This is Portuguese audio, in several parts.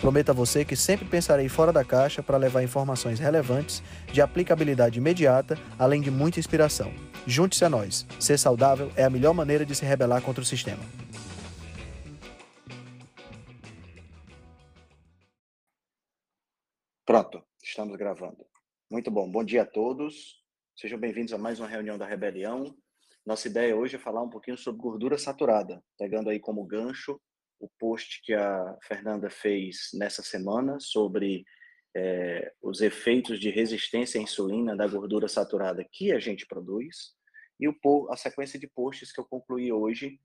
Prometo a você que sempre pensarei fora da caixa para levar informações relevantes, de aplicabilidade imediata, além de muita inspiração. Junte-se a nós. Ser saudável é a melhor maneira de se rebelar contra o sistema. Pronto, estamos gravando. Muito bom. Bom dia a todos. Sejam bem-vindos a mais uma reunião da Rebelião. Nossa ideia hoje é falar um pouquinho sobre gordura saturada, pegando aí como gancho o post que a Fernanda fez nessa semana sobre é, os efeitos de resistência à insulina da gordura saturada que a gente produz e o, a sequência de posts que eu concluí hoje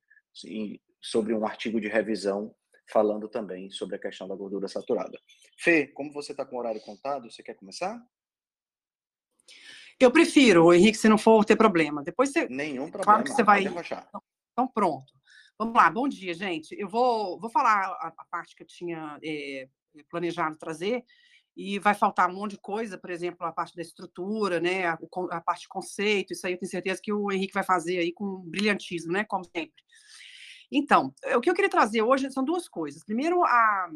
sobre um artigo de revisão falando também sobre a questão da gordura saturada. Fê, como você está com o horário contado, você quer começar? Eu prefiro, Henrique, se não for ter problema. Depois você. Nenhum problema. Claro que você vai. Então, pronto. Vamos lá, bom dia, gente. Eu vou, vou falar a, a parte que eu tinha é, planejado trazer, e vai faltar um monte de coisa, por exemplo, a parte da estrutura, né, a, a, parte de conceito, isso aí eu tenho certeza que o Henrique vai fazer aí com brilhantismo, né, como sempre. Então, o que eu queria trazer hoje são duas coisas. Primeiro, a,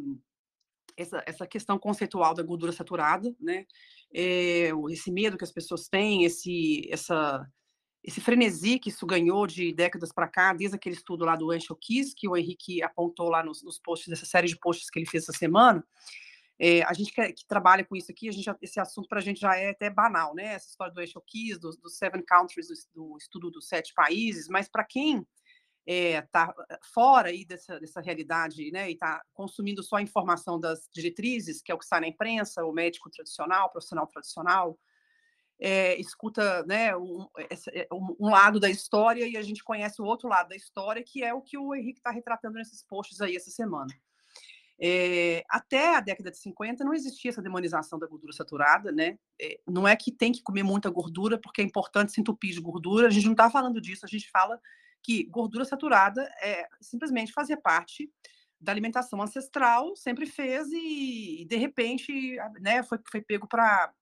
essa, essa questão conceitual da gordura saturada, né, é, esse medo que as pessoas têm, esse, essa esse frenesi que isso ganhou de décadas para cá, desde aquele estudo lá do Anshel Kiss, que o Henrique apontou lá nos, nos posts, dessa série de posts que ele fez essa semana, é, a gente que, que, trabalha com isso aqui, esse assunto para a gente já é até banal, né? Essa história do Anshel Kiss, dos do Seven Countries, do, do, estudo dos sete países, mas para quem está é, fora aí dessa, dessa realidade, né, e está consumindo só a informação das diretrizes, que é o que sai na imprensa, o médico tradicional, o profissional tradicional, é, escuta né, um, um, lado da história e a gente conhece o outro lado da história, que é o que o Henrique está retratando nesses posts aí essa semana. É, até a década de 50 não existia essa demonização da gordura saturada, né? É, não é que tem que comer muita gordura porque é importante se entupir de gordura, a gente não está falando disso, a gente fala que gordura saturada é simplesmente fazer parte da alimentação ancestral, sempre fez e, de repente né, foi, foi pego para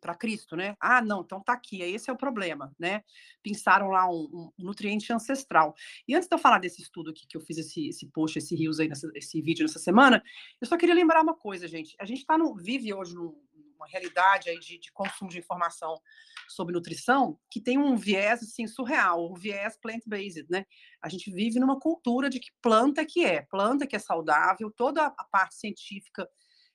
para Cristo, né? Ah, não, então tá aqui, esse é o problema, né? Pensaram lá um, um, nutriente ancestral. E antes de eu falar desse estudo aqui, que eu fiz esse, esse post, esse rios aí, nessa, esse vídeo nessa semana, eu só queria lembrar uma coisa, gente. A gente tá no, vive hoje numa realidade aí de, de consumo de informação sobre nutrição que tem um viés, assim, surreal, o viés plant-based, né? A gente vive numa cultura de que planta que é, planta que é saudável, toda a parte científica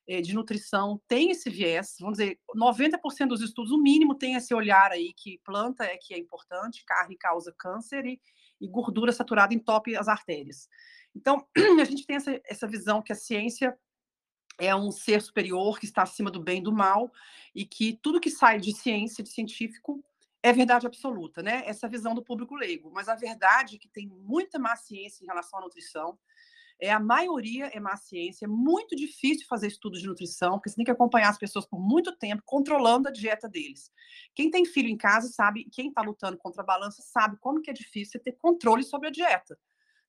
de nutrição tem esse viés, vamos dizer, 90% dos estudos, o mínimo, tem esse olhar aí que planta é que é importante, carne causa câncer e, e gordura saturada entope as artérias. Então, a gente tem essa, essa visão que a ciência é um ser superior que está acima do bem e do mal e que tudo que sai de ciência, de científico, é verdade absoluta, né? Essa visão do público leigo. Mas a verdade é que tem muita má ciência em relação à nutrição, é, a maioria é má ciência, é muito difícil fazer estudos de nutrição, porque você tem que acompanhar as pessoas por muito tempo, controlando a dieta deles. Quem tem filho em casa sabe, quem está lutando contra a balança sabe como que é difícil ter controle sobre a dieta.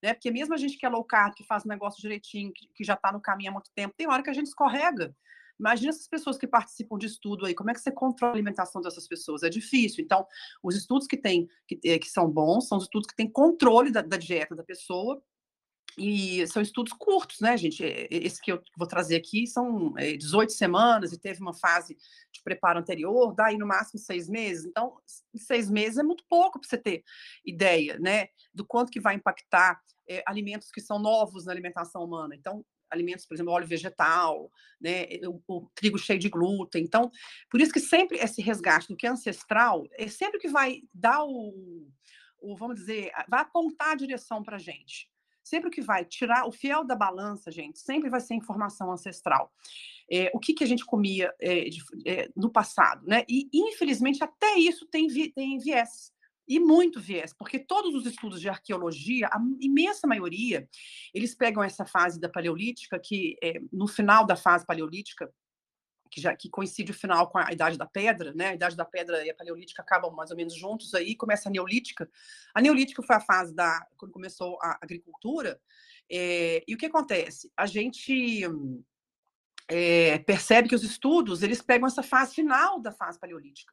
Né? Porque mesmo a gente que é low carb, que faz o negócio direitinho, que, que já está no caminho há muito tempo, tem hora que a gente escorrega. Imagina essas pessoas que participam de estudo aí, como é que você controla a alimentação dessas pessoas? É difícil. Então, os estudos que tem, que, eh, que são bons, são os estudos que têm controle da, da dieta da pessoa e são estudos curtos, né, gente? Esse que eu vou trazer aqui são 18 é, semanas e teve uma fase de preparo anterior, daí no máximo seis meses. Então, seis meses é muito pouco para você ter ideia, né, do quanto que vai impactar é, alimentos que são novos na alimentação humana. Então, alimentos, por exemplo, óleo vegetal, né, o, o, trigo cheio de glúten. Então, por isso que sempre esse resgate do que é ancestral é sempre que vai dar o, o vamos dizer, vai apontar a direção para a gente sempre que vai tirar o fiel da balança, gente, sempre vai ser informação ancestral. É, o que, que a gente comia é, de, é, no passado, né? E, infelizmente, até isso tem, vi, tem viés. E muito viés, porque todos os estudos de arqueologia, a imensa maioria, eles pegam essa fase da paleolítica, que no final da fase paleolítica, que já que coincide o final com a idade da pedra, né? A idade da pedra e a paleolítica acabam mais ou menos juntos aí, começa a neolítica. A neolítica foi a fase da quando começou a agricultura. É, e o que acontece? A gente é, percebe que os estudos eles pegam essa fase final da fase paleolítica.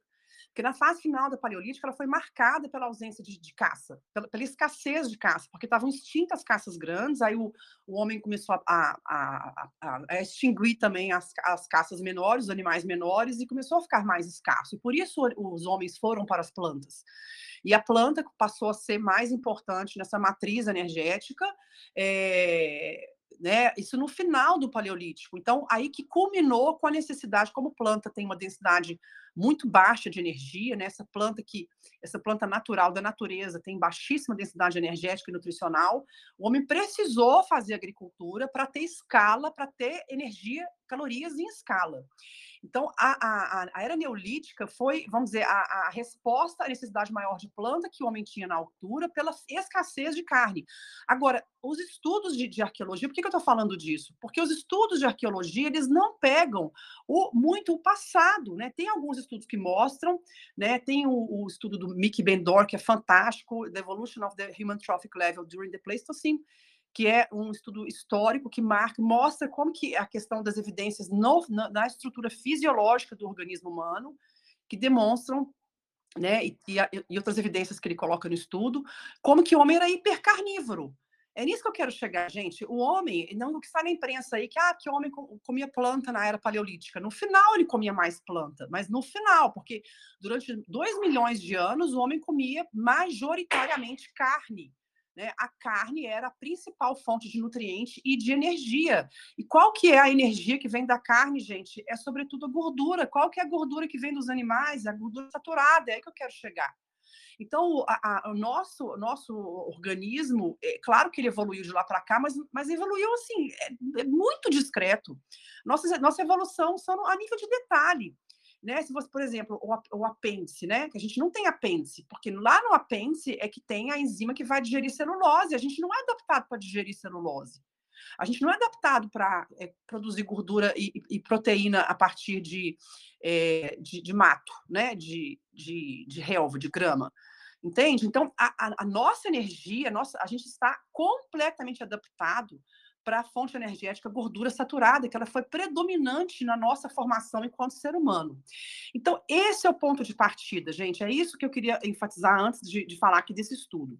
Porque na fase final da Paleolítica, ela foi marcada pela ausência de, de caça, pela, pela, escassez de caça, porque estavam extintas caças grandes, aí o, o homem começou a, a, a, a extinguir também as, as caças menores, os animais menores, e começou a ficar mais escasso. E por isso os homens foram para as plantas. E a planta passou a ser mais importante nessa matriz energética, é, né? Isso no final do Paleolítico. Então, aí que culminou com a necessidade, como planta tem uma densidade muito baixa de energia, né? Essa planta que essa planta natural da natureza tem baixíssima densidade energética e nutricional. O homem precisou fazer agricultura para ter escala, para ter energia, calorias em escala. Então, a, a, a era neolítica foi, vamos dizer, a, a, resposta à necessidade maior de planta que o homem tinha na altura pela escassez de carne. Agora, os estudos de, de arqueologia, por que, que eu estou falando disso? Porque os estudos de arqueologia, eles não pegam o, muito o passado, né? Tem alguns estudos que mostram, né? Tem o, o estudo do Mickey Bendor, que é fantástico, The Evolution of the Human Trophic Level During the Pleistocene, que é um estudo histórico que marca, mostra como que a questão das evidências no, na, na, estrutura fisiológica do organismo humano, que demonstram, né, e, e, outras evidências que ele coloca no estudo, como que o homem era hipercarnívoro. É nisso que eu quero chegar, gente. O homem, não o que está na imprensa aí, que, ah, que o homem comia planta na era paleolítica. No final ele comia mais planta, mas no final, porque durante dois milhões de anos o homem comia majoritariamente carne. Né? A carne era a principal fonte de nutriente e de energia. E qual que é a energia que vem da carne, gente? É sobretudo a gordura. Qual que é a gordura que vem dos animais? A gordura saturada. É aí que eu quero chegar. Então, a, a, o nosso, nosso organismo, é claro que ele evoluiu de lá para cá, mas, mas evoluiu assim, é, é muito discreto. Nossa, nossa evolução são a nível de detalhe né? Se você, por exemplo, o, o apêndice, né? Que a gente não tem apêndice, porque lá no apêndice é que tem a enzima que vai digerir celulose. A gente não é adaptado para digerir celulose. A gente não é adaptado para é, produzir gordura e, e, proteína a partir de, é, de, de, mato, né? De, de, de relva, de grama. Entende? Então, a, a, a nossa energia, a, nossa, a gente está completamente adaptado para a fonte energética gordura saturada, que ela foi predominante na nossa formação enquanto ser humano. Então, esse é o ponto de partida, gente. É isso que eu queria enfatizar antes de, de falar aqui desse estudo.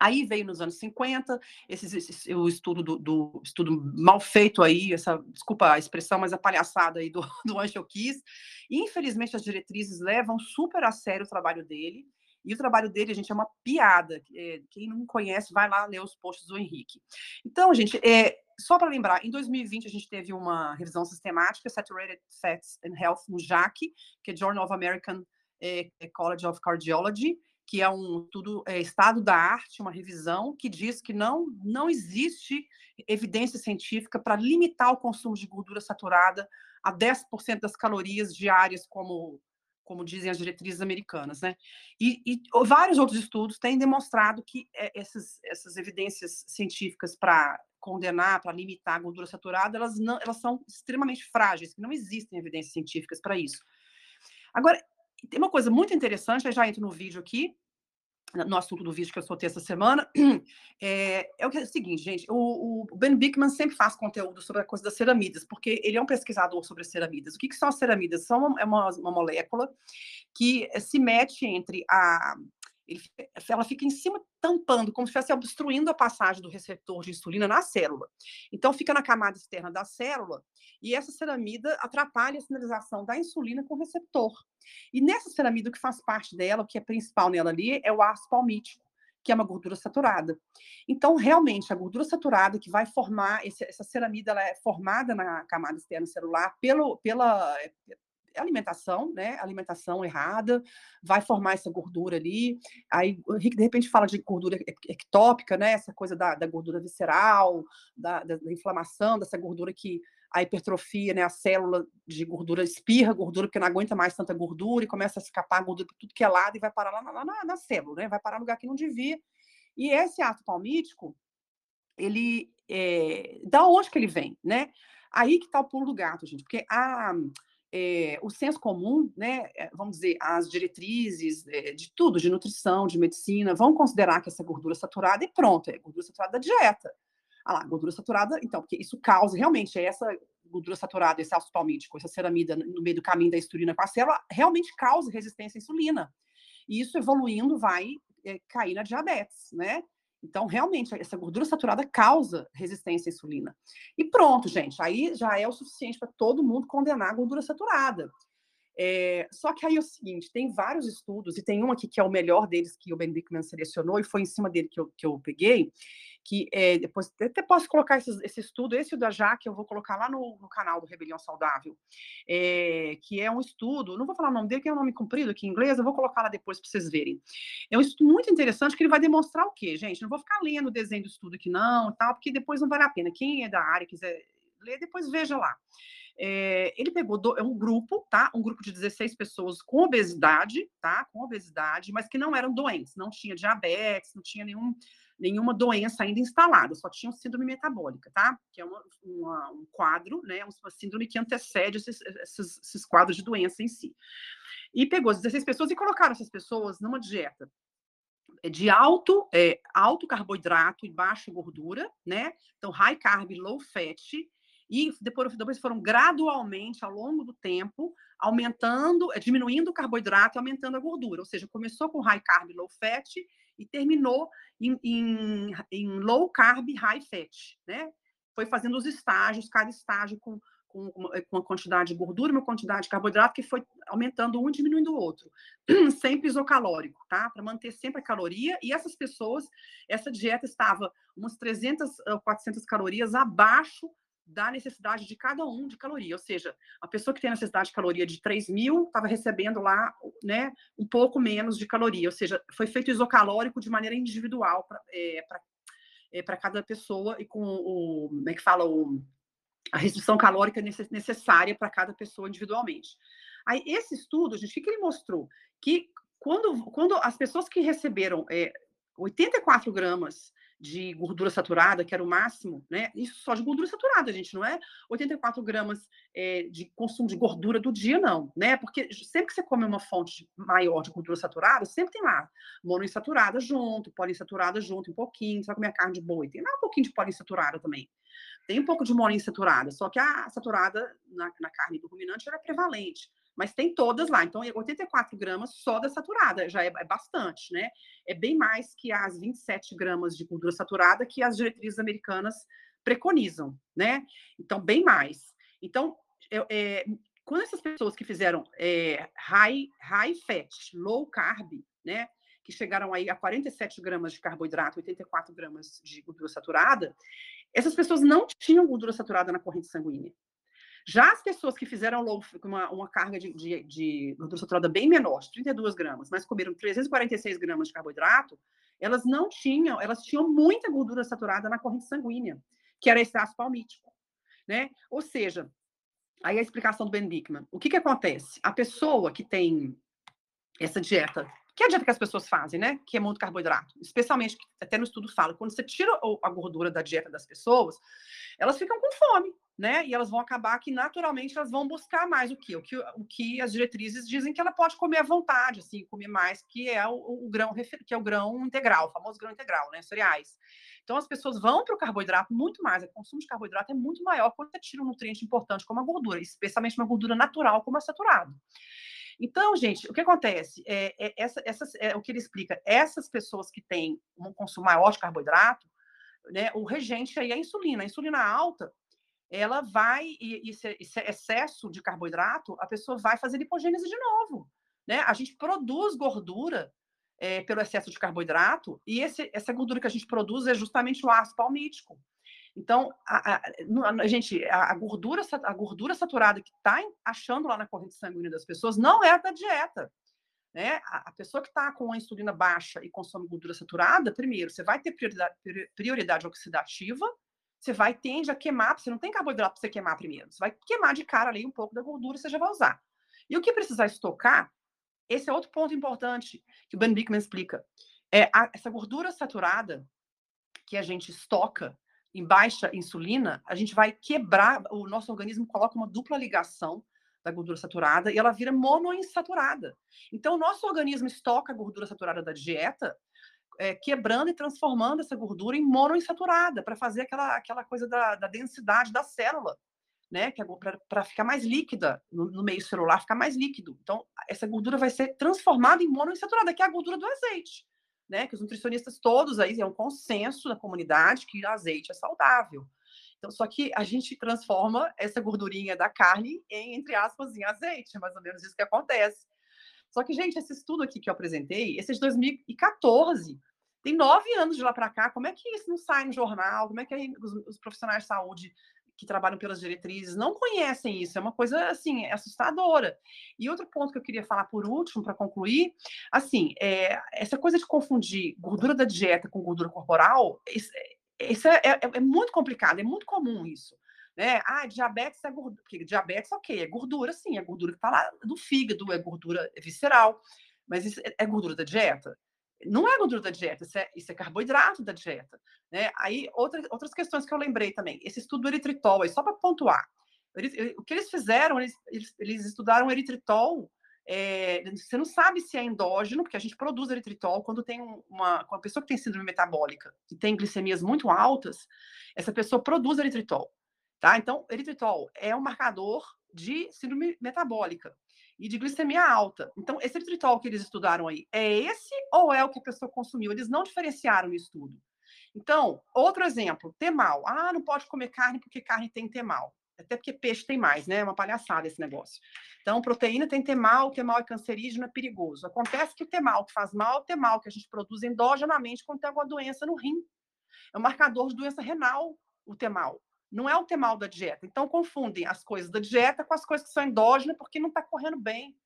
Aí veio nos anos 50 esse, esse, o estudo do, do, estudo mal feito aí, essa desculpa a expressão, mas a palhaçada aí do, do Angel Kiss. Infelizmente, as diretrizes levam super a sério o trabalho dele. E o trabalho dele, gente, é uma piada. É, quem não conhece, vai lá ler os posts do Henrique. Então, gente, é, só para lembrar, em 2020 a gente teve uma revisão sistemática, Saturated Fats and Health, no JAC, que é Journal of American é, College of Cardiology, que é um tudo é, estado da arte, uma revisão que diz que não não existe evidência científica para limitar o consumo de gordura saturada a 10% das calorias diárias como como dizem as diretrizes americanas, né? E, e vários outros estudos têm demonstrado que é, essas, essas evidências científicas para condenar, para limitar a gordura saturada, elas, não, elas são extremamente frágeis, não existem evidências científicas para isso. Agora, tem uma coisa muito interessante, eu já entro no vídeo aqui, no assunto do vídeo que eu soltei essa semana, é, é, é o seguinte, gente, o, o, Ben Bickman sempre faz conteúdo sobre a coisa das ceramidas, porque ele é um pesquisador sobre as ceramidas. O que, que são as ceramidas? São uma, é uma, uma molécula que se mete entre a, ele, ela fica em cima tampando, como se estivesse obstruindo a passagem do receptor de insulina na célula. Então, fica na camada externa da célula e essa ceramida atrapalha a sinalização da insulina com o receptor. E nessa ceramida, o que faz parte dela, o que é principal nela ali, é o ácido palmítico, que é uma gordura saturada. Então, realmente, a gordura saturada que vai formar, esse, essa ceramida ela é formada na camada externa celular pelo, pela, alimentação, né? Alimentação errada, vai formar essa gordura ali. Aí o Henrique, de repente, fala de gordura ectópica, né? Essa coisa da, da gordura visceral, da, da, inflamação, dessa gordura que a hipertrofia, né? A célula de gordura espirra gordura porque não aguenta mais tanta gordura e começa a escapar gordura por tudo que é lado e vai parar lá lá na, na célula, né? Vai parar no lugar que não devia. E esse ato palmítico, ele é, da onde que ele vem, né? Aí que está o pulo do gato, gente, porque a é, o senso comum, né, é, vamos dizer, as diretrizes é, de tudo, de nutrição, de medicina, vão considerar que essa gordura saturada e pronto, é gordura saturada da dieta. Ah lá, gordura saturada, então, porque isso causa, realmente, é essa gordura saturada, esse ácido palmítico, essa ceramida no meio do caminho da insulina com a célula, realmente causa resistência à insulina. E isso evoluindo vai é, cair na diabetes, né? Então, realmente, essa gordura saturada causa resistência à insulina. E pronto, gente, aí já é o suficiente para todo mundo condenar a gordura saturada. É, só que aí é o seguinte, tem vários estudos, e tem um aqui que é o melhor deles que o Ben Bickman selecionou, e foi em cima dele que eu, que eu peguei, que é, depois até posso colocar esse, esse, estudo, esse da Jaque, eu vou colocar lá no, no canal do Rebelião Saudável, é, que é um estudo, não vou falar o nome dele, que é um nome comprido aqui em inglês, eu vou colocar lá depois para vocês verem. É um estudo muito interessante, que ele vai demonstrar o quê, gente? Não vou ficar lendo o desenho do estudo aqui não, tal, porque depois não vale a pena. Quem é da área quiser ler, depois veja lá. É, ele pegou do, é um grupo, tá? Um grupo de 16 pessoas com obesidade, tá? Com obesidade, mas que não eram doentes, não tinha diabetes, não tinha nenhum nenhuma doença ainda instalada, só tinham síndrome metabólica, tá? Que é uma, uma, um quadro, né? Uma síndrome que antecede esses, esses, esses quadros de doença em si. E pegou as 16 pessoas e colocaram essas pessoas numa dieta de alto, é, alto carboidrato e baixa gordura, né? Então, high carb, low fat, e depois, depois foram gradualmente, ao longo do tempo, aumentando, diminuindo o carboidrato e aumentando a gordura. Ou seja, começou com high carb, low fat e terminou em, em, em low carb, high fat, né? Foi fazendo os estágios, cada estágio com, com, uma quantidade de gordura e uma quantidade de carboidrato que foi aumentando um e diminuindo o outro. sempre isocalórico, tá? Para manter sempre a caloria. E essas pessoas, essa dieta estava umas 300, 400 calorias abaixo da necessidade de cada um de caloria. Ou seja, a pessoa que tem necessidade de caloria de 3 mil estava recebendo lá né, um pouco menos de caloria. Ou seja, foi feito isocalórico de maneira individual para é, é, cada pessoa e com o. Como é que fala? O, a restrição calórica necessária para cada pessoa individualmente. Aí, esse estudo, gente, o que, ele mostrou? Que quando, quando as pessoas que receberam é, 84 gramas de gordura saturada, que era o máximo, né? Isso só de gordura saturada, gente, não é 84 gramas é, de consumo de gordura do dia, não, né? Porque sempre que você come uma fonte maior de gordura saturada, sempre tem lá monoinsaturada junto, poliinsaturada junto, um pouquinho, vai comer carne de boi, tem lá um pouquinho de poliinsaturada também. Tem um pouco de monoinsaturada, só que a saturada na, na carne do ruminante era prevalente mas tem todas lá. Então, 84 gramas só da saturada, já é, é, bastante, né? É bem mais que as 27 gramas de gordura saturada que as diretrizes americanas preconizam, né? Então, bem mais. Então, é, é, quando essas pessoas que fizeram é, high, high fat, low carb, né? Que chegaram aí a 47 gramas de carboidrato, 84 gramas de gordura saturada, essas pessoas não tinham gordura saturada na corrente sanguínea. Já as pessoas que fizeram low, uma, uma carga de, de, de gordura saturada bem menor, de 32 gramas, mas comeram 346 gramas de carboidrato, elas não tinham, elas tinham muita gordura saturada na corrente sanguínea, que era esse ácido palmítico, né? Ou seja, aí a explicação do Ben Bickman. O que que acontece? A pessoa que tem essa dieta, que é a dieta que as pessoas fazem, né? Que é muito carboidrato, especialmente, até no estudo fala, quando você tira a gordura da dieta das pessoas, elas ficam com fome, né? E elas vão acabar que naturalmente elas vão buscar mais o que? O que, o que as diretrizes dizem que ela pode comer à vontade, assim, comer mais, que é o, o grão que é o grão integral, o famoso grão integral, né? Cereais. Então as pessoas vão para o carboidrato muito mais, o consumo de carboidrato é muito maior quando você tira um nutriente importante como a gordura, especialmente uma gordura natural como a saturada. Então, gente, o que acontece? É, é, essa, é o que ele explica. Essas pessoas que têm um consumo maior de carboidrato, né, o regente aí é a insulina. A insulina alta, ela vai, e esse, excesso de carboidrato, a pessoa vai fazer lipogênese de novo. Né? A gente produz gordura é, pelo excesso de carboidrato, e esse, essa gordura que a gente produz é justamente o ácido palmítico. Então, a, a, a, gente, a, gordura, a gordura saturada que está achando lá na corrente sanguínea das pessoas não é da dieta. Né? A, pessoa que está com a insulina baixa e consome gordura saturada, primeiro, você vai ter prioridade, prioridade oxidativa, você vai tende a queimar, você não tem carboidrato para você queimar primeiro, você vai queimar de cara ali um pouco da gordura, você já vai usar. E o que precisar estocar, esse é outro ponto importante que o Ben Bickman explica. É a, essa gordura saturada que a gente estoca em baixa insulina, a gente vai quebrar, o nosso organismo coloca uma dupla ligação da gordura saturada e ela vira monoinsaturada. Então, o nosso organismo estoca a gordura saturada da dieta, é, quebrando e transformando essa gordura em monoinsaturada, para fazer aquela, aquela coisa da, da densidade da célula né? Que é para ficar mais líquida no, no, meio celular, ficar mais líquido. Então, essa gordura vai ser transformada em monoinsaturada, que é a gordura do azeite, né? Que os nutricionistas todos aí é um consenso da comunidade que azeite é saudável. Então, só que a gente transforma essa gordurinha da carne em, entre aspas, em azeite, é mais ou menos isso que acontece. Só que, gente, esse estudo aqui que eu apresentei, esse é de 2014, tem nove anos de lá para cá, como é que isso não sai no jornal? Como é que os, os profissionais de saúde que trabalham pelas diretrizes não conhecem isso, é uma coisa assim assustadora. E outro ponto que eu queria falar por último para concluir, assim, é, essa coisa de confundir gordura da dieta com gordura corporal, isso, isso é, é, é, muito complicado, é muito comum isso. Né? Ah, diabetes é gordura. Porque diabetes, ok, é gordura, sim, é gordura que está lá do fígado, é gordura visceral. Mas isso é, é gordura da dieta? não é gordura da dieta, isso é, isso é carboidrato da dieta. Né? Aí, outra, outras questões que eu lembrei também. Esse estudo do eritritol, aí, só para pontuar. O que eles fizeram, eles, eles, eles estudaram eritritol. É, você não sabe se é endógeno, porque a gente produz eritritol quando tem uma, uma pessoa que tem síndrome metabólica e tem glicemias muito altas, essa pessoa produz eritritol. Tá? Então, eritritol é um marcador de síndrome metabólica e de glicemia alta. Então, esse eritritol que eles estudaram aí, é esse ou é o que a pessoa consumiu? Eles não diferenciaram no estudo. Então, outro exemplo, temal. Ah, não pode comer carne porque carne tem temal. Até porque peixe tem mais, né? É uma palhaçada esse negócio. Então, proteína tem temal, temal é cancerígeno, é perigoso. Acontece que o temal que faz mal é o temal que a gente produz endogenamente quando tem alguma doença no rim. É um marcador de doença renal, o temal não é o temal da dieta. Então, confundem as coisas da dieta com as coisas que são endógenas, porque não está correndo bem.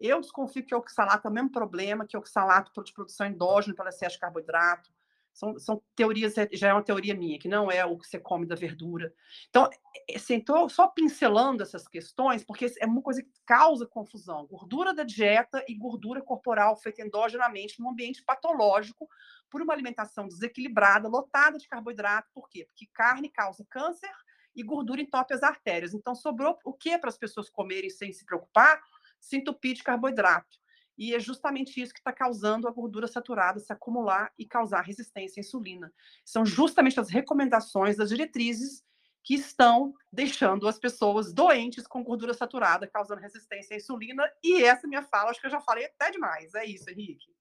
Eu desconfio que o oxalato é o mesmo problema, que o oxalato de produção endógena pelo excesso de carboidrato, são, são teorias, é, já é uma teoria minha, que não é o que você come da verdura. Então, assim, estou só pincelando essas questões, porque é uma coisa que causa confusão. Gordura da dieta e gordura corporal feita endogenamente num ambiente patológico por uma alimentação desequilibrada, lotada de carboidrato. Por quê? Porque carne causa câncer e gordura entope as artérias. Então, sobrou o que para as pessoas comerem sem se preocupar? Se entupir de carboidrato. E é justamente isso que está causando a gordura saturada se acumular e causar resistência à insulina. São justamente as recomendações das diretrizes que estão deixando as pessoas doentes com gordura saturada, causando resistência à insulina. E essa minha fala, acho que eu já falei até demais. É isso, Henrique.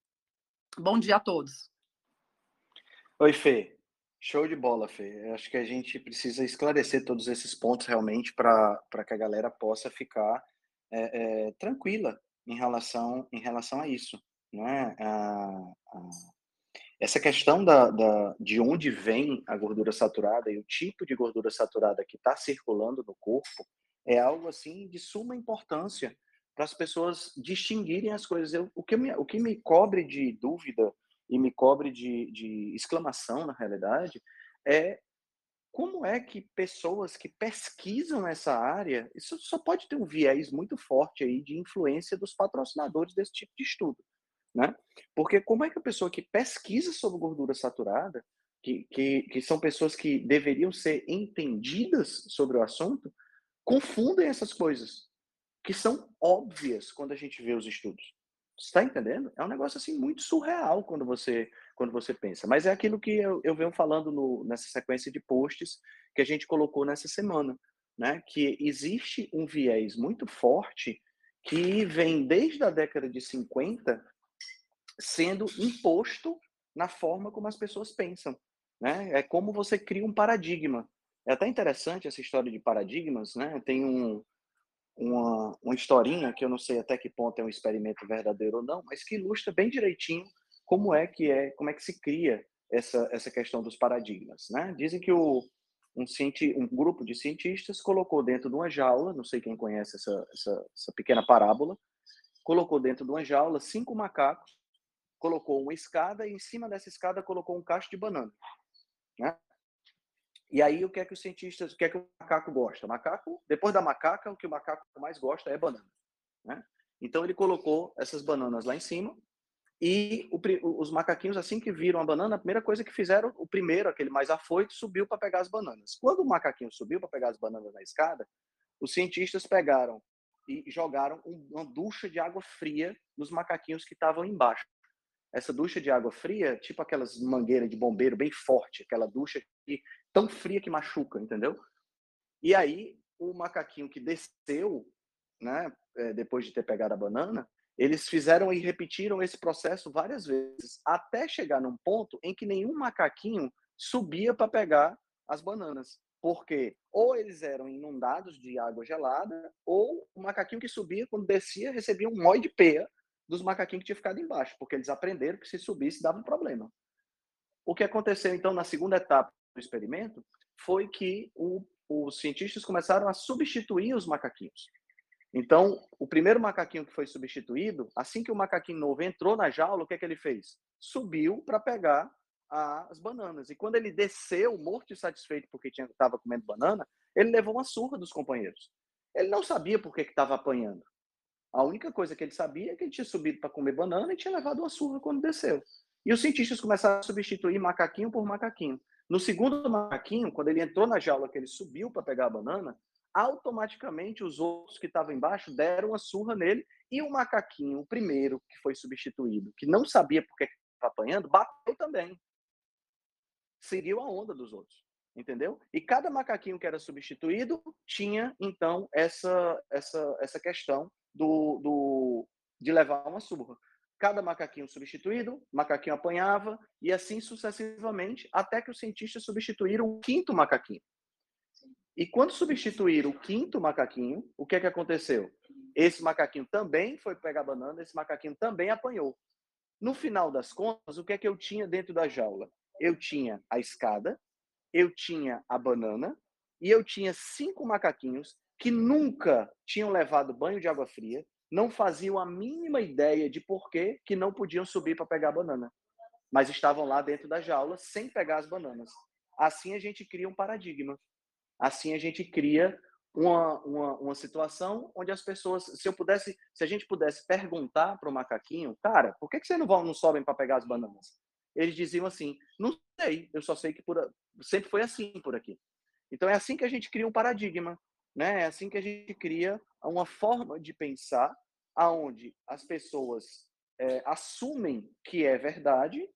Bom dia a todos. Oi, Fê. Show de bola, Fê. Acho que a gente precisa esclarecer todos esses pontos realmente para que a galera possa ficar é, é, tranquila em relação, em relação a isso. Né? A, a, essa questão da, da, de onde vem a gordura saturada e o tipo de gordura saturada que está circulando no corpo é algo assim de suma importância para as pessoas distinguirem as coisas. Eu, o, que me, o que me cobre de dúvida e me cobre de, de exclamação, na realidade, é como é que pessoas que pesquisam essa área, isso só pode ter um viés muito forte aí de influência dos patrocinadores desse tipo de estudo, né? Porque como é que a pessoa que pesquisa sobre gordura saturada, que, que, que são pessoas que deveriam ser entendidas sobre o assunto, confundem essas coisas, que são óbvias quando a gente vê os estudos. Está entendendo? É um negócio assim muito surreal quando você quando você pensa. Mas é aquilo que eu, eu venho falando no, nessa sequência de posts que a gente colocou nessa semana, né? Que existe um viés muito forte que vem desde a década de 50 sendo imposto na forma como as pessoas pensam, né? É como você cria um paradigma. É até interessante essa história de paradigmas, né? Tem um uma, uma historinha que eu não sei até que ponto é um experimento verdadeiro ou não, mas que ilustra bem direitinho como é que é, como é que se cria essa essa questão dos paradigmas, né? Dizem que o um, um grupo de cientistas colocou dentro de uma jaula, não sei quem conhece essa, essa, essa pequena parábola, colocou dentro de uma jaula cinco macacos, colocou uma escada e em cima dessa escada colocou um cacho de banana, né? E aí, o que é que os cientistas, o que é que o macaco gosta? O macaco, depois da macaca, o que o macaco mais gosta é banana. Né? Então, ele colocou essas bananas lá em cima e o, os macaquinhos, assim que viram a banana, a primeira coisa que fizeram, o primeiro, aquele mais afoito, subiu para pegar as bananas. Quando o macaquinho subiu para pegar as bananas na escada, os cientistas pegaram e jogaram uma ducha de água fria nos macaquinhos que estavam embaixo. Essa ducha de água fria, tipo aquelas mangueiras de bombeiro bem forte, aquela ducha que, tão fria que machuca, entendeu? E aí o macaquinho que desceu, né, é, depois de ter pegado a banana, eles fizeram e repetiram esse processo várias vezes, até chegar num ponto em que nenhum macaquinho subia para pegar as bananas. Porque ou eles eram inundados de água gelada, ou o macaquinho que subia, quando descia, recebia um mói de peia dos macaquinhos que tinha ficado embaixo, porque eles aprenderam que se subisse dava um problema. O que aconteceu, então, na segunda etapa do experimento foi que o, os cientistas começaram a substituir os macaquinhos. Então, o primeiro macaquinho que foi substituído, assim que o macaquinho novo entrou na jaula, o que, é que ele fez? Subiu para pegar as bananas. E quando ele desceu, morto e satisfeito porque estava comendo banana, ele levou uma surra dos companheiros. Ele não sabia por que estava apanhando. A única coisa que ele sabia é que ele tinha subido para comer banana e tinha levado uma surra quando desceu. E os cientistas começaram a substituir macaquinho por macaquinho. No segundo macaquinho, quando ele entrou na jaula, que ele subiu para pegar a banana, automaticamente os outros que estavam embaixo deram uma surra nele e o macaquinho, o primeiro que foi substituído, que não sabia por que estava apanhando, bateu também. Seguiu a onda dos outros, entendeu? E cada macaquinho que era substituído tinha então essa essa essa questão do, do de levar uma surra. Cada macaquinho substituído, macaquinho apanhava e assim sucessivamente, até que os cientistas substituíram o quinto macaquinho. E quando substituíram o quinto macaquinho, o que é que aconteceu? Esse macaquinho também foi pegar banana, esse macaquinho também apanhou. No final das contas, o que é que eu tinha dentro da jaula? Eu tinha a escada, eu tinha a banana e eu tinha cinco macaquinhos que nunca tinham levado banho de água fria, não faziam a mínima ideia de por que, que não podiam subir para pegar a banana, mas estavam lá dentro da jaula sem pegar as bananas. Assim a gente cria um paradigma. Assim a gente cria uma, uma, uma situação onde as pessoas, se eu pudesse, se a gente pudesse perguntar para o macaquinho, cara, por que, que vocês não vão, não sobem para pegar as bananas? Eles diziam assim, não sei, eu só sei que por, sempre foi assim por aqui. Então é assim que a gente cria um paradigma, né? É assim que a gente cria uma forma de pensar aonde as pessoas é, assumem que é verdade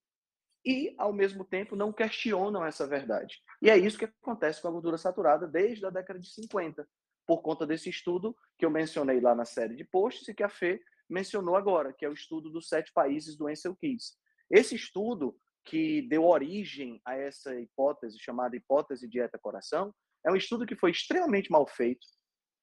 e, ao mesmo tempo, não questionam essa verdade. E é isso que acontece com a gordura saturada desde a década de 50, por conta desse estudo que eu mencionei lá na série de posts e que a Fê mencionou agora, que é o estudo dos sete países do Ansel Keys. Esse estudo, que deu origem a essa hipótese, chamada hipótese dieta-coração, é um estudo que foi extremamente mal feito.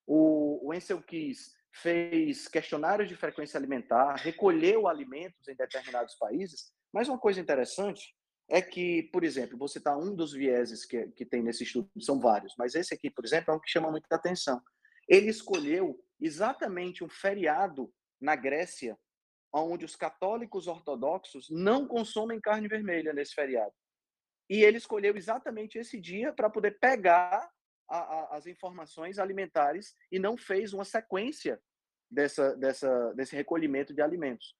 O, o Ansel Keys fez questionários de frequência alimentar, recolheu alimentos em determinados países mas uma coisa interessante é que, por exemplo, vou citar um dos vieses que, que tem nesse estudo, são vários, mas esse aqui, por exemplo, é um que chama muita atenção. Ele escolheu exatamente um feriado na Grécia, onde os católicos ortodoxos não consomem carne vermelha nesse feriado. E ele escolheu exatamente esse dia para poder pegar a, a, as informações alimentares e não fez uma sequência dessa, dessa, desse recolhimento de alimentos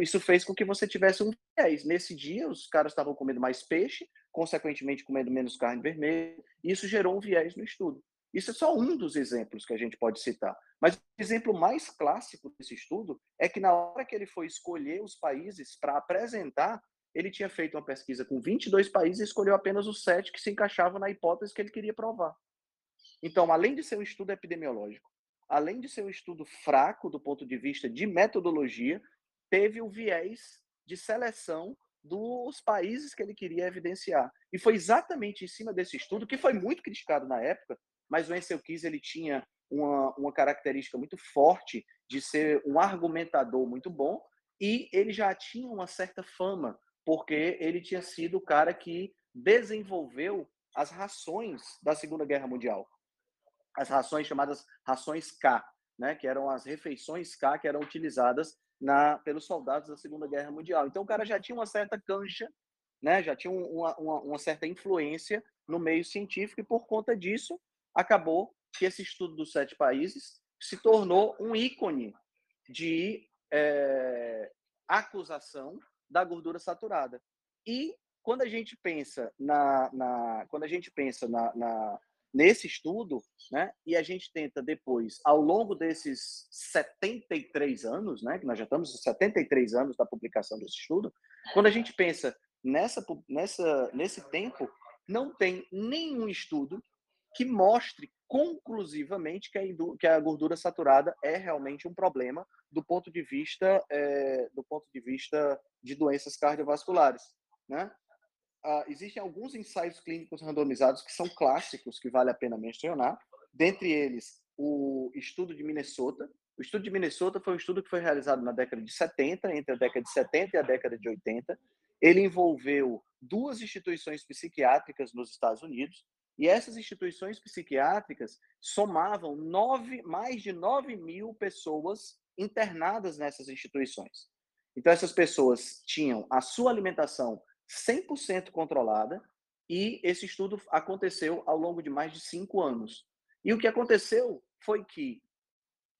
isso fez com que você tivesse um viés. Nesse dia, os caras estavam comendo mais peixe, consequentemente comendo menos carne vermelha, e isso gerou um viés no estudo. Isso é só um dos exemplos que a gente pode citar. Mas o exemplo mais clássico desse estudo é que na hora que ele foi escolher os países para apresentar, ele tinha feito uma pesquisa com 22 países e escolheu apenas os sete que se encaixavam na hipótese que ele queria provar. Então, além de ser um estudo epidemiológico, além de ser um estudo fraco do ponto de vista de metodologia, teve o viés de seleção dos países que ele queria evidenciar. E foi exatamente em cima desse estudo, que foi muito criticado na época, mas o Ansel Keys ele tinha uma, uma característica muito forte de ser um argumentador muito bom, e ele já tinha uma certa fama, porque ele tinha sido o cara que desenvolveu as rações da Segunda Guerra Mundial. As rações chamadas rações K, né, que eram as refeições K que eram utilizadas na, pelos soldados da Segunda Guerra Mundial. Então o cara já tinha uma certa cancha, né? já tinha uma, uma, uma certa influência no meio científico e por conta disso acabou que esse estudo dos sete países se tornou um ícone de é, acusação da gordura saturada. E quando a gente pensa na, na quando a gente pensa na, na, nesse estudo, né, e a gente tenta depois, ao longo desses 73 anos, né, que nós já estamos 73 anos da publicação desse estudo, quando a gente pensa nessa, nessa, nesse tempo, não tem nenhum estudo que mostre conclusivamente que a, que a gordura saturada é realmente um problema do ponto de vista é, do ponto de vista de doenças cardiovasculares, né? Uh, existem alguns ensaios clínicos randomizados que são clássicos que vale a pena mencionar, dentre eles o estudo de Minnesota. O estudo de Minnesota foi um estudo que foi realizado na década de 70, entre a década de 70 e a década de 80. Ele envolveu duas instituições psiquiátricas nos Estados Unidos, e essas instituições psiquiátricas somavam nove, mais de 9 mil pessoas internadas nessas instituições. Então, essas pessoas tinham a sua alimentação 100% controlada e esse estudo aconteceu ao longo de mais de cinco anos. E o que aconteceu foi que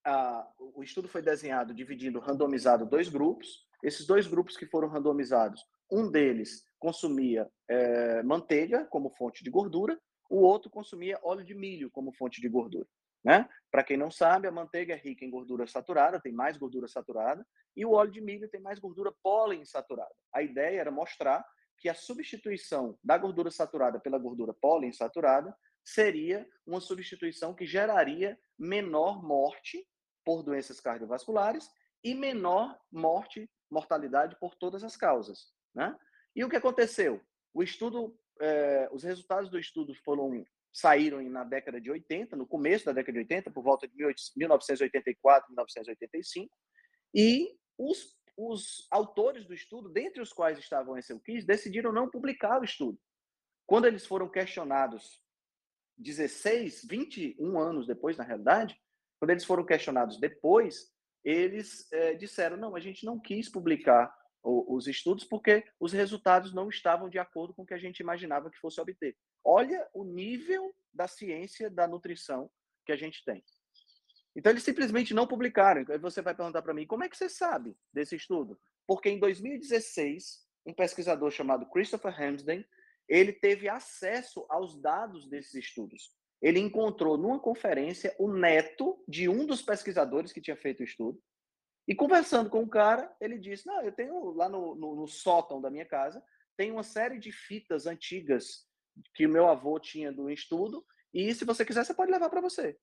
ah, o estudo foi desenhado dividindo, randomizado, dois grupos. Esses dois grupos que foram randomizados, um deles consumia é, manteiga como fonte de gordura o outro consumia óleo de milho como fonte de gordura. Né? Para quem não sabe, a manteiga é rica em gordura saturada, tem mais gordura saturada, e o óleo de milho tem mais gordura poliinsaturada. A ideia era mostrar que a substituição da gordura saturada pela gordura poliinsaturada seria uma substituição que geraria menor morte por doenças cardiovasculares e menor morte, mortalidade por todas as causas. Né? E o que aconteceu? O estudo é, os resultados do estudo foram saíram na década de 80, no começo da década de 80, por volta de 1984, 1985, e os, os autores do estudo, dentre os quais estavam Ansel Keys, decidiram não publicar o estudo. Quando eles foram questionados 16, 21 anos depois, na realidade, quando eles foram questionados depois, eles é, disseram: não, a gente não quis publicar os estudos porque os resultados não estavam de acordo com o que a gente imaginava que fosse obter. Olha o nível da ciência da nutrição que a gente tem. Então, eles simplesmente não publicaram. Aí você vai perguntar para mim, como é que você sabe desse estudo? Porque em 2016, um pesquisador chamado Christopher Hamsden, ele teve acesso aos dados desses estudos. Ele encontrou numa conferência o neto de um dos pesquisadores que tinha feito o estudo, e conversando com o cara, ele disse: Não, eu tenho lá no, no, no, sótão da minha casa, tem uma série de fitas antigas que o meu avô tinha do estudo, e se você quiser, você pode levar para você.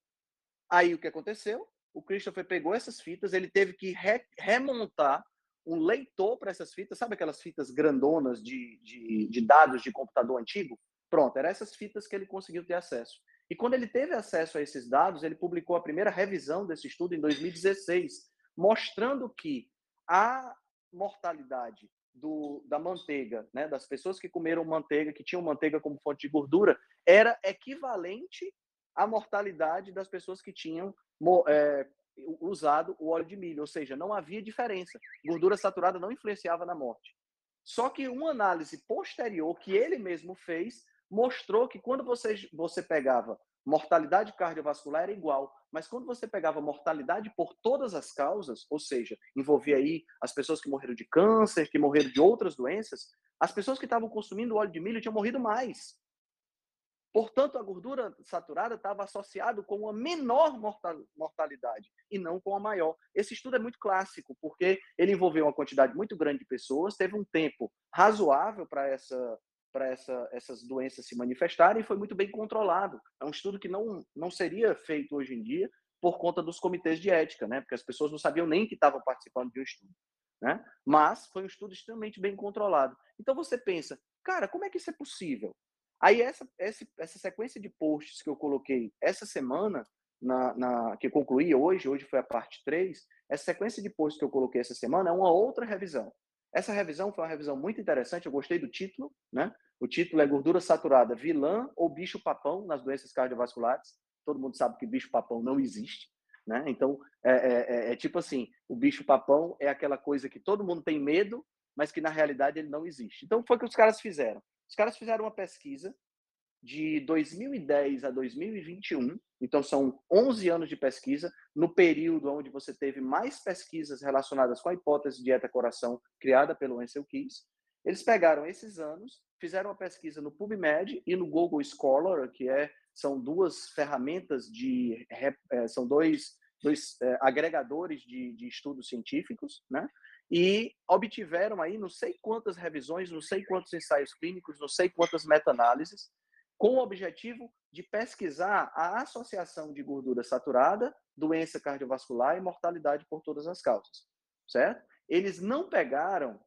Aí o que aconteceu? O Christopher pegou essas fitas, ele teve que re, remontar um leitor para essas fitas, sabe aquelas fitas grandonas de, de, de dados de computador antigo? Pronto, eram essas fitas que ele conseguiu ter acesso. E quando ele teve acesso a esses dados, ele publicou a primeira revisão desse estudo em 2016 mostrando que a mortalidade do, da manteiga, né, das pessoas que comeram manteiga, que tinham manteiga como fonte de gordura, era equivalente à mortalidade das pessoas que tinham é, usado o óleo de milho, ou seja, não havia diferença. Gordura saturada não influenciava na morte. Só que uma análise posterior que ele mesmo fez mostrou que quando você, você pegava mortalidade cardiovascular era igual, mas quando você pegava mortalidade por todas as causas, ou seja, envolvia aí as pessoas que morreram de câncer, que morreram de outras doenças, as pessoas que estavam consumindo óleo de milho tinham morrido mais. Portanto, a gordura saturada estava associado com uma menor mortalidade e não com a maior. Esse estudo é muito clássico, porque ele envolveu uma quantidade muito grande de pessoas, teve um tempo razoável para essa para essa, essas doenças se manifestarem e foi muito bem controlado. É um estudo que não, não seria feito hoje em dia por conta dos comitês de ética, né? Porque as pessoas não sabiam nem que estavam participando de um estudo, né? Mas foi um estudo extremamente bem controlado. Então você pensa, cara, como é que isso é possível? Aí essa, essa, essa sequência de posts que eu coloquei essa semana, na, na, que concluí hoje, hoje foi a parte 3, essa sequência de posts que eu coloquei essa semana é uma outra revisão. Essa revisão foi uma revisão muito interessante, eu gostei do título, né? O título é Gordura Saturada, Vilã ou Bicho-Papão nas Doenças Cardiovasculares. Todo mundo sabe que bicho-papão não existe, né? Então, é, é, é, é tipo assim, o bicho-papão é aquela coisa que todo mundo tem medo, mas que na realidade ele não existe. Então, foi o que os caras fizeram. Os caras fizeram uma pesquisa de 2010 a 2021, então são 11 anos de pesquisa, no período onde você teve mais pesquisas relacionadas com a hipótese dieta-coração criada pelo Ansel Keys. Eles pegaram esses anos, fizeram uma pesquisa no PubMed e no Google Scholar, que é são duas ferramentas de, é, são dois, dois é, agregadores de, de estudos científicos, né? E obtiveram aí não sei quantas revisões, não sei quantos ensaios clínicos, não sei quantas meta-análises, com o objetivo de pesquisar a associação de gordura saturada, doença cardiovascular e mortalidade por todas as causas, certo? Eles não pegaram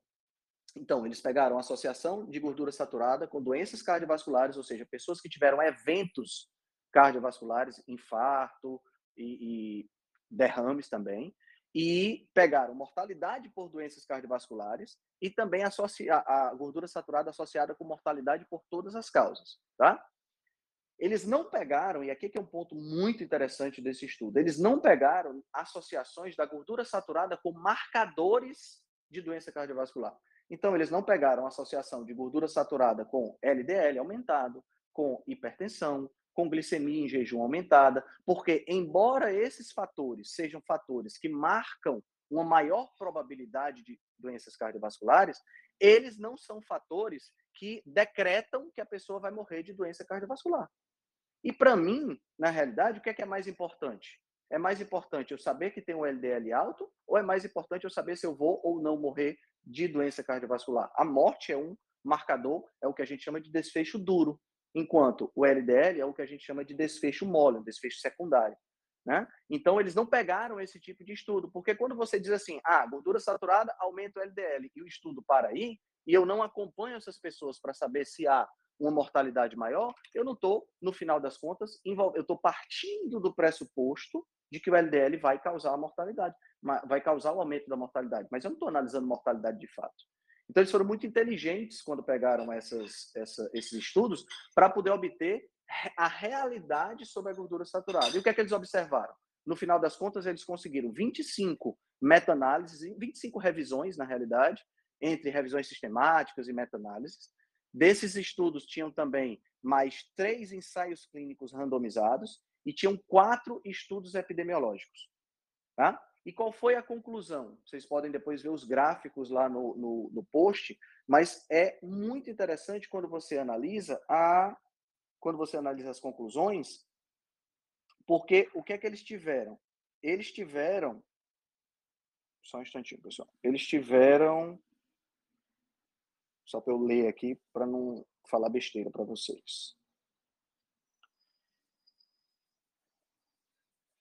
então, eles pegaram a associação de gordura saturada com doenças cardiovasculares, ou seja, pessoas que tiveram eventos cardiovasculares, infarto e, e derrames também, e pegaram mortalidade por doenças cardiovasculares e também associa a gordura saturada associada com mortalidade por todas as causas, tá? Eles não pegaram, e aqui que é um ponto muito interessante desse estudo, eles não pegaram associações da gordura saturada com marcadores de doença cardiovascular. Então, eles não pegaram associação de gordura saturada com LDL aumentado, com hipertensão, com glicemia em jejum aumentada, porque, embora esses fatores sejam fatores que marcam uma maior probabilidade de doenças cardiovasculares, eles não são fatores que decretam que a pessoa vai morrer de doença cardiovascular. E para mim, na realidade, o que é, que é mais importante? É mais importante eu saber que tem um LDL alto ou é mais importante eu saber se eu vou ou não morrer de doença cardiovascular. A morte é um marcador, é o que a gente chama de desfecho duro, enquanto o LDL é o que a gente chama de desfecho mole, desfecho secundário. Né? Então, eles não pegaram esse tipo de estudo, porque quando você diz assim, ah, gordura saturada aumenta o LDL, e o estudo para aí, e eu não acompanho essas pessoas para saber se há uma mortalidade maior, eu não estou, no final das contas, eu estou partindo do pressuposto de que o LDL vai causar a mortalidade vai causar o aumento da mortalidade, mas eu não estou analisando mortalidade de fato. Então, eles foram muito inteligentes quando pegaram essas, essa, esses estudos para poder obter a realidade sobre a gordura saturada. E o que é que eles observaram? No final das contas, eles conseguiram 25 meta-análises, 25 revisões, na realidade, entre revisões sistemáticas e meta-análises. Desses estudos, tinham também mais três ensaios clínicos randomizados e tinham quatro estudos epidemiológicos. Tá? E qual foi a conclusão? Vocês podem depois ver os gráficos lá no, no, no post, mas é muito interessante quando você analisa a quando você analisa as conclusões, porque o que é que eles tiveram? Eles tiveram só um instantinho, pessoal. Eles tiveram só para eu ler aqui para não falar besteira para vocês.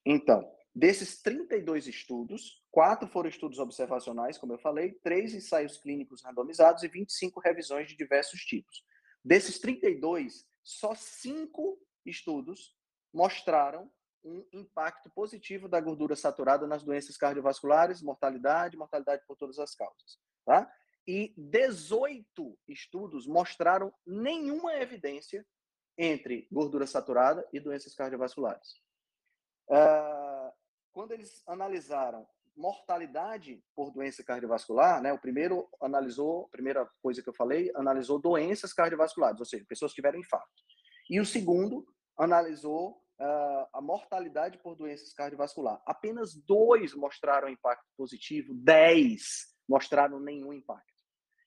Então, Desses 32 estudos, quatro foram estudos observacionais, como eu falei, três ensaios clínicos randomizados e 25 revisões de diversos tipos. Desses 32, só cinco estudos mostraram um impacto positivo da gordura saturada nas doenças cardiovasculares, mortalidade, mortalidade por todas as causas. Tá? E 18 estudos mostraram nenhuma evidência entre gordura saturada e doenças cardiovasculares. Uh, quando eles analisaram mortalidade por doença cardiovascular, né, o primeiro analisou, a primeira coisa que eu falei, analisou doenças cardiovasculares, ou seja, pessoas que tiveram infarto. E o segundo analisou uh, a mortalidade por doenças cardiovasculares. Apenas dois mostraram impacto positivo, dez mostraram nenhum impacto.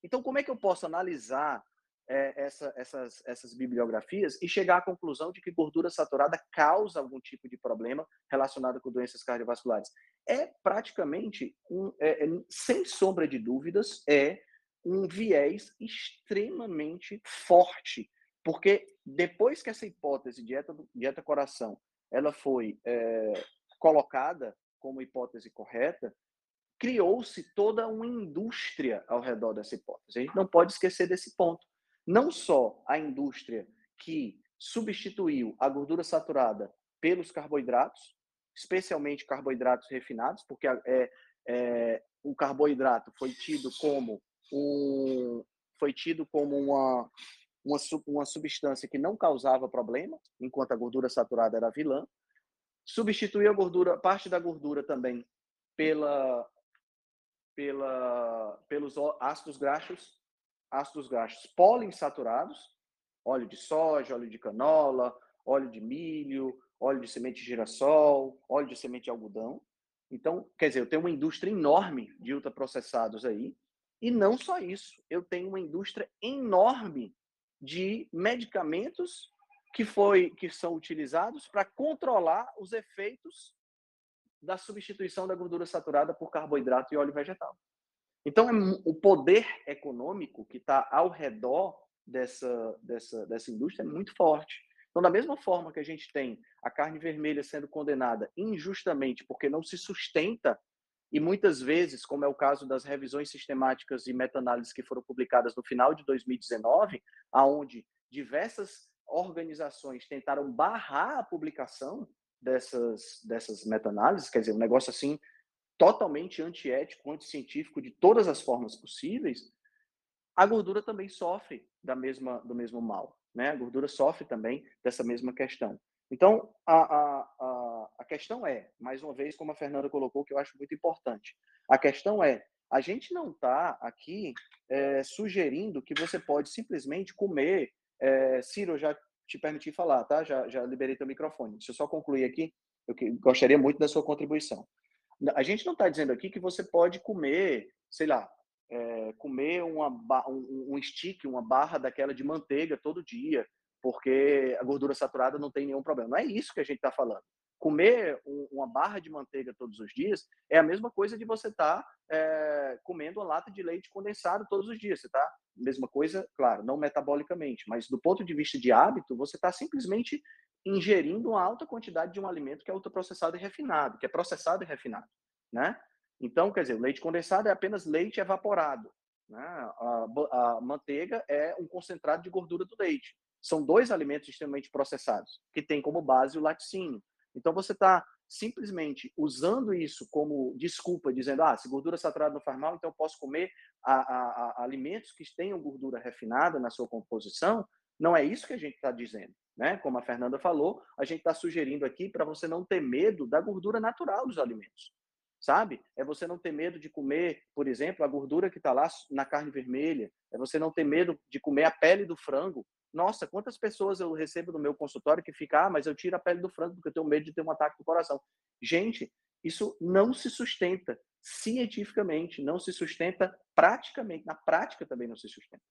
Então, como é que eu posso analisar é, essa, essas, essas bibliografias e chegar à conclusão de que gordura saturada causa algum tipo de problema relacionado com doenças cardiovasculares. É praticamente, um, é, é, sem sombra de dúvidas, é um viés extremamente forte, porque depois que essa hipótese dieta, dieta coração ela foi é, colocada como hipótese correta, criou-se toda uma indústria ao redor dessa hipótese. A gente não pode esquecer desse ponto não só a indústria que substituiu a gordura saturada pelos carboidratos, especialmente carboidratos refinados, porque é, é, o carboidrato foi tido como um, foi tido como uma, uma, uma substância que não causava problema, enquanto a gordura saturada era vilã. Substituiu a gordura, parte da gordura também pela, pela, pelos ácidos graxos ácidos graxos poliinsaturados, óleo de soja, óleo de canola, óleo de milho, óleo de semente de girassol, óleo de semente de algodão. Então, quer dizer, eu tenho uma indústria enorme de ultraprocessados aí. E não só isso, eu tenho uma indústria enorme de medicamentos que foi que são utilizados para controlar os efeitos da substituição da gordura saturada por carboidrato e óleo vegetal. Então, é, o poder econômico que está ao redor dessa, dessa, dessa indústria é muito forte. Então, da mesma forma que a gente tem a carne vermelha sendo condenada injustamente porque não se sustenta, e muitas vezes, como é o caso das revisões sistemáticas e meta-análises que foram publicadas no final de 2019, aonde diversas organizações tentaram barrar a publicação dessas, dessas meta-análises, quer dizer, um negócio assim totalmente antiético, anticientífico de todas as formas possíveis, a gordura também sofre da mesma, do mesmo mal. Né? A gordura sofre também dessa mesma questão. Então, a, a, a, a questão é, mais uma vez, como a Fernanda colocou, que eu acho muito importante, a questão é, a gente não está aqui é, sugerindo que você pode simplesmente comer. É, Ciro, eu já te permiti falar, tá? Já, já liberei teu microfone. Deixa eu só concluir aqui. Eu que, gostaria muito da sua contribuição. A gente não está dizendo aqui que você pode comer, sei lá, é, comer uma, um, um stick, uma barra daquela de manteiga todo dia, porque a gordura saturada não tem nenhum problema. Não é isso que a gente está falando. Comer um, uma barra de manteiga todos os dias é a mesma coisa de você estar tá, é, comendo uma lata de leite condensado todos os dias. Você está mesma coisa, claro, não metabolicamente, mas do ponto de vista de hábito, você está simplesmente ingerindo uma alta quantidade de um alimento que é ultraprocessado e refinado, que é processado e refinado, né? Então, quer dizer, o leite condensado é apenas leite evaporado. Né? A, a, manteiga é um concentrado de gordura do leite. São dois alimentos extremamente processados, que têm como base o laticínio. Então, você está simplesmente usando isso como desculpa, dizendo, ah, se gordura saturada não faz mal, então eu posso comer a, alimentos que tenham gordura refinada na sua composição. Não é isso que a gente está dizendo. Né? Como a Fernanda falou, a gente está sugerindo aqui para você não ter medo da gordura natural dos alimentos sabe? É você não ter medo de comer, por exemplo, a gordura que está lá na carne vermelha, é você não ter medo de comer a pele do frango. Nossa, quantas pessoas eu recebo no meu consultório que ficam, ah, mas eu tiro a pele do frango porque eu tenho medo de ter um ataque do coração. Gente, isso não se sustenta cientificamente, não se sustenta praticamente, na prática também não se sustenta.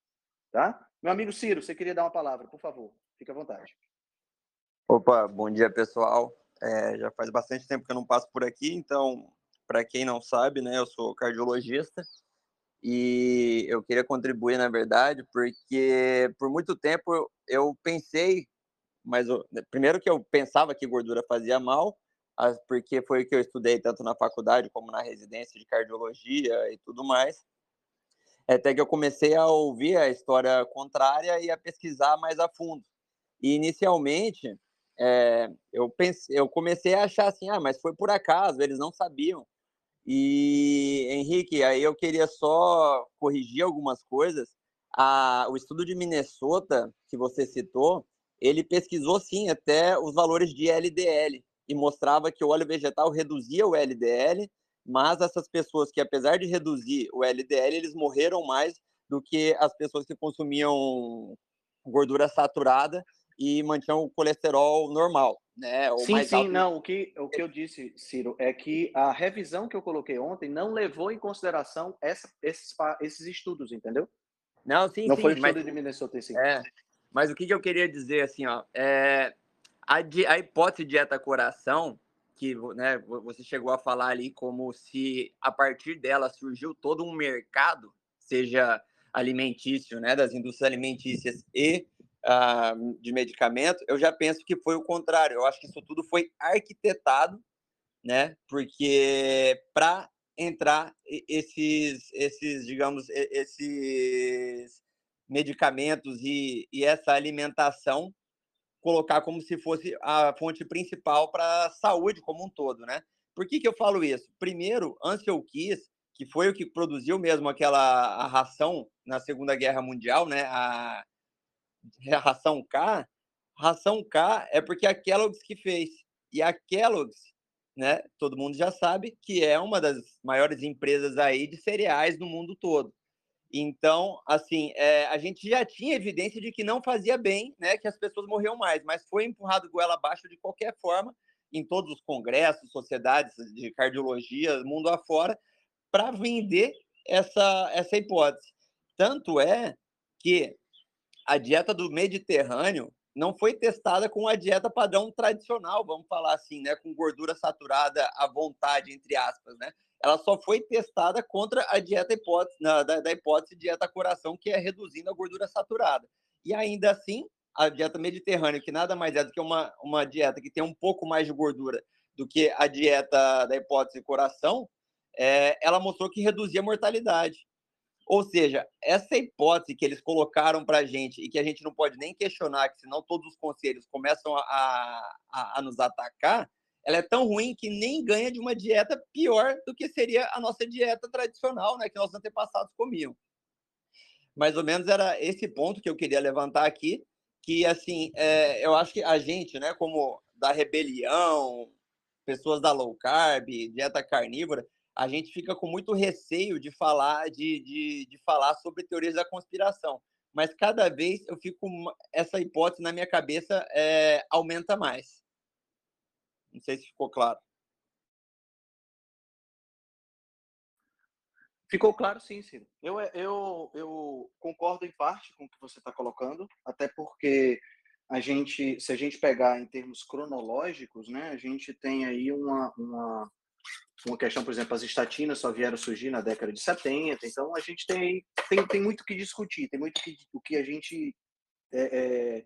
Tá? Meu amigo Ciro, você queria dar uma palavra, por favor, fique à vontade. Opa, bom dia pessoal. É, já faz bastante tempo que eu não passo por aqui, então para quem não sabe, né, eu sou cardiologista e eu queria contribuir, na verdade, porque por muito tempo eu, eu pensei, mas eu, primeiro que eu pensava que gordura fazia mal, porque foi o que eu estudei tanto na faculdade como na residência de cardiologia e tudo mais. Até que eu comecei a ouvir a história contrária e a pesquisar mais a fundo. E inicialmente é, eu pensei, eu comecei a achar assim, ah, mas foi por acaso, eles não sabiam. E, Henrique, aí eu queria só corrigir algumas coisas. A, o estudo de Minnesota, que você citou, ele pesquisou sim até os valores de LDL e mostrava que o óleo vegetal reduzia o LDL, mas essas pessoas que, apesar de reduzir o LDL, eles morreram mais do que as pessoas que consumiam gordura saturada e mantinham o colesterol normal, né? Ou sim, sim, alto... não. O que, o que eu disse, Ciro, é que a revisão que eu coloquei ontem não levou em consideração essa, esses, esses estudos, entendeu? Não, sim, não sim. foi o estudo de Minnesota, sim. É, mas o que, que eu queria dizer, assim, ó, é, a, a hipótese dieta-coração, que né, você chegou a falar ali como se a partir dela surgiu todo um mercado, seja alimentício, né, das indústrias alimentícias e uh, de medicamento, eu já penso que foi o contrário. Eu acho que isso tudo foi arquitetado, né? Porque para entrar esses, esses, digamos, esses medicamentos e, e essa alimentação, colocar como se fosse a fonte principal para a saúde como um todo, né? Por que, que eu falo isso? Primeiro, Ansel Keys, que foi o que produziu mesmo aquela a ração na Segunda Guerra Mundial, né? A ração K, ração K é porque a Kellogg's que fez. E a Kellogg's, né, todo mundo já sabe que é uma das maiores empresas aí de cereais no mundo todo. Então, assim, é, a gente já tinha evidência de que não fazia bem, né, que as pessoas morriam mais, mas foi empurrado goela abaixo de qualquer forma em todos os congressos, sociedades de cardiologia, mundo afora, para vender essa, essa hipótese. Tanto é que a dieta do Mediterrâneo não foi testada com a dieta padrão tradicional, vamos falar assim, né, com gordura saturada à vontade, entre aspas, né? Ela só foi testada contra a dieta hipótese, na, da, da hipótese dieta coração, que é reduzindo a gordura saturada. E ainda assim, a dieta mediterrânea, que nada mais é do que uma, uma dieta que tem um pouco mais de gordura do que a dieta da hipótese coração, é, ela mostrou que reduzia a mortalidade. Ou seja, essa hipótese que eles colocaram para a gente e que a gente não pode nem questionar, que senão todos os conselhos começam a, a, a, nos atacar, ela é tão ruim que nem ganha de uma dieta pior do que seria a nossa dieta tradicional, né, que nossos antepassados comiam. Mais ou menos era esse ponto que eu queria levantar aqui, que assim, é, eu acho que a gente, né, como da rebelião, pessoas da low carb, dieta carnívora, a gente fica com muito receio de falar de, de, de falar sobre teorias da conspiração. Mas cada vez eu fico essa hipótese na minha cabeça é, aumenta mais. Não sei se ficou claro. Ficou claro, sim, Ciro. Eu, eu, eu concordo em parte com o que você está colocando, até porque a gente, se a gente pegar em termos cronológicos, né, a gente tem aí uma, uma uma questão, por exemplo, as estatinas só vieram surgir na década de 70, então a gente tem, tem, tem muito que discutir, tem muito que, o que a gente, é, é,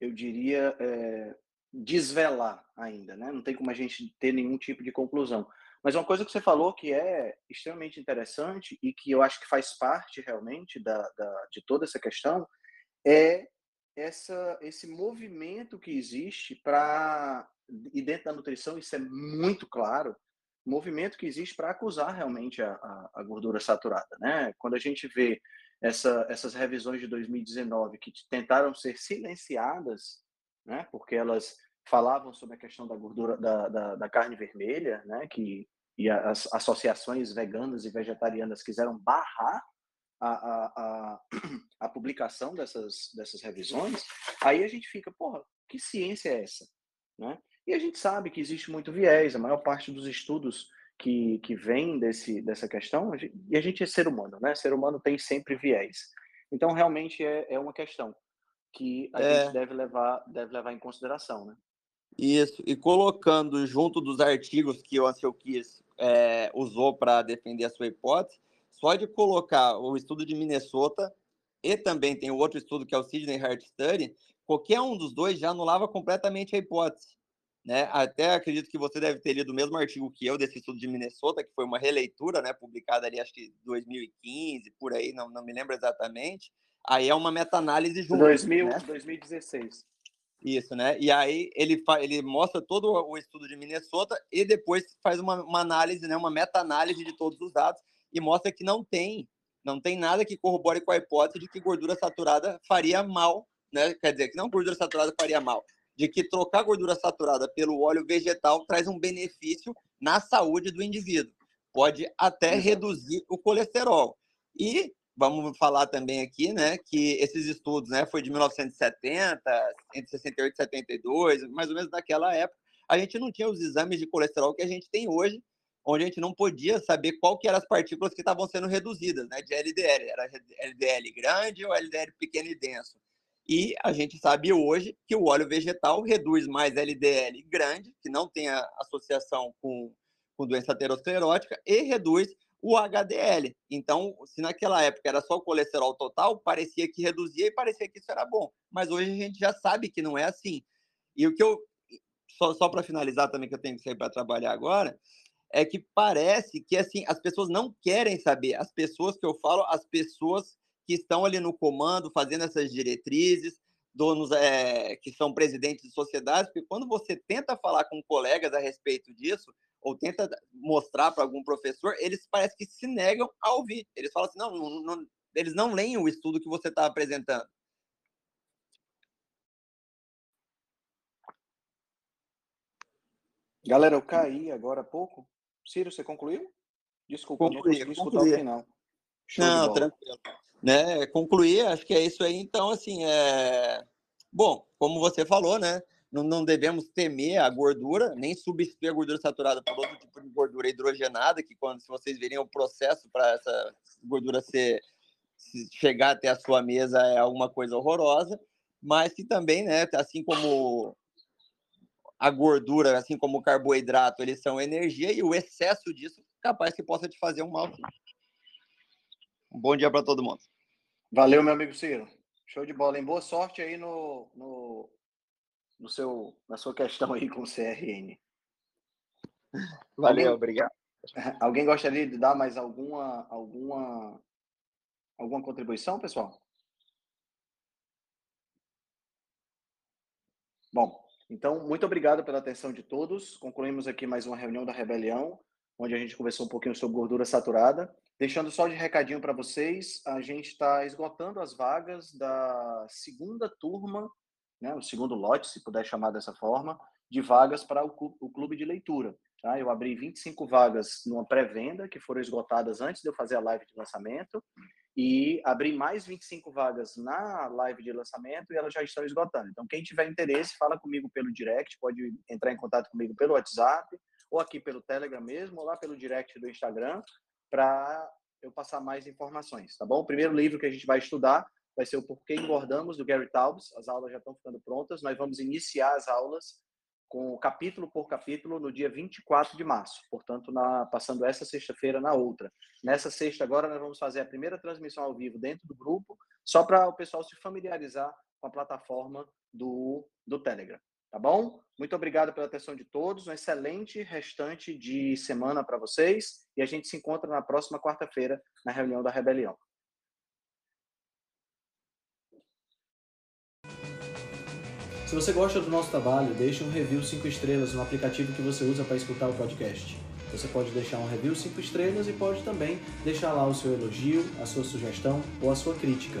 eu diria, é, desvelar ainda, né? Não tem como a gente ter nenhum tipo de conclusão. Mas uma coisa que você falou que é extremamente interessante e que eu acho que faz parte realmente da, da de toda essa questão é essa, esse movimento que existe para e dentro da nutrição isso é muito claro movimento que existe para acusar realmente a, a, a, gordura saturada, né? Quando a gente vê essa, essas revisões de 2019 que tentaram ser silenciadas, né? Porque elas falavam sobre a questão da gordura da, da, da carne vermelha, né? Que e as associações veganas e vegetarianas quiseram barrar a, a, a, a, publicação dessas, dessas revisões, aí a gente fica, porra, que ciência é essa? Né? E a gente sabe que existe muito viés, a maior parte dos estudos que, que vem desse, dessa questão, e a gente é ser humano, né? Ser humano tem sempre viés. Então, realmente é, é uma questão que a é. gente deve levar, deve levar em consideração, né? Isso, e colocando junto dos artigos que o Ansel Kiss é, usou para defender a sua hipótese, só de colocar o estudo de Minnesota e também tem o outro estudo que é o Sydney Heart Study, qualquer um dos dois já anulava completamente a hipótese. Né? Até acredito que você deve ter lido o mesmo artigo que eu desse estudo de Minnesota, que foi uma releitura, né, publicada ali acho que 2015, por aí, não, não me lembro exatamente. Aí é uma meta-análise junto, 2000, né? 2016. Isso, né? E aí ele, ele mostra todo o estudo de Minnesota e depois faz uma, uma análise, né, uma meta-análise de todos os dados e mostra que não tem, não tem nada que corrobore com a hipótese de que gordura saturada faria mal, né? Quer dizer, que não gordura saturada faria mal, de que trocar gordura saturada pelo óleo vegetal traz um benefício na saúde do indivíduo. Pode até reduzir o colesterol. E vamos falar também aqui, né, que esses estudos, né, foi de 1970, entre 68 e 72, mais ou menos naquela época, a gente não tinha os exames de colesterol que a gente tem hoje, onde a gente não podia saber qual que eram as partículas que estavam sendo reduzidas, né, de LDL, era LDL grande ou LDL pequeno e denso. E a gente sabe hoje que o óleo vegetal reduz mais LDL grande, que não tem associação com, com doença aterosclerótica, e reduz o HDL. Então, se naquela época era só o colesterol total, parecia que reduzia e parecia que isso era bom. Mas hoje a gente já sabe que não é assim. E o que eu. Só, só para finalizar também, que eu tenho que sair para trabalhar agora, é que parece que assim as pessoas não querem saber. As pessoas que eu falo, as pessoas que estão ali no comando, fazendo essas diretrizes, donos é, que são presidentes de sociedades, porque quando você tenta falar com colegas a respeito disso, ou tenta mostrar para algum professor, eles parece que se negam a ouvir. Eles falam assim, não, não, não eles não leem o estudo que você está apresentando. Galera, eu caí agora há pouco. Ciro, você concluiu? Desculpa, concluí, não consegui escutar o final. Show não, tranquilo né, concluir, acho que é isso aí. Então, assim, é... bom, como você falou, né, não, não devemos temer a gordura, nem substituir a gordura saturada por outro tipo de gordura hidrogenada, que quando se vocês verem o processo para essa gordura ser chegar até a sua mesa é alguma coisa horrorosa. mas que também, né, assim como a gordura, assim como o carboidrato, eles são energia e o excesso disso capaz que possa te fazer um mal. Um bom dia para todo mundo. Valeu, meu amigo Ciro. Show de bola, hein? Boa sorte aí no, no, no seu, na sua questão aí com o CRN. Valeu, alguém, obrigado. Alguém gostaria de dar mais alguma, alguma, alguma contribuição, pessoal? Bom, então, muito obrigado pela atenção de todos. Concluímos aqui mais uma reunião da Rebelião, onde a gente conversou um pouquinho sobre gordura saturada. Deixando só de recadinho para vocês, a gente está esgotando as vagas da segunda turma, né, o segundo lote, se puder chamar dessa forma, de vagas para o clube de leitura. Tá? Eu abri 25 vagas numa pré-venda, que foram esgotadas antes de eu fazer a live de lançamento, e abri mais 25 vagas na live de lançamento e elas já estão esgotando. Então, quem tiver interesse, fala comigo pelo direct, pode entrar em contato comigo pelo WhatsApp, ou aqui pelo Telegram mesmo, ou lá pelo direct do Instagram, para eu passar mais informações, tá bom? O primeiro livro que a gente vai estudar vai ser o Porquê Engordamos, do Gary Taubes. As aulas já estão ficando prontas. Nós vamos iniciar as aulas com capítulo por capítulo no dia 24 de março. Portanto, na, passando essa sexta-feira na outra. Nessa sexta agora nós vamos fazer a primeira transmissão ao vivo dentro do grupo, só para o pessoal se familiarizar com a plataforma do, do Telegram. Tá bom? Muito obrigado pela atenção de todos. Um excelente restante de semana para vocês. E a gente se encontra na próxima quarta-feira na reunião da Rebelião. Se você gosta do nosso trabalho, deixe um review 5 estrelas no aplicativo que você usa para escutar o podcast. Você pode deixar um review 5 estrelas e pode também deixar lá o seu elogio, a sua sugestão ou a sua crítica.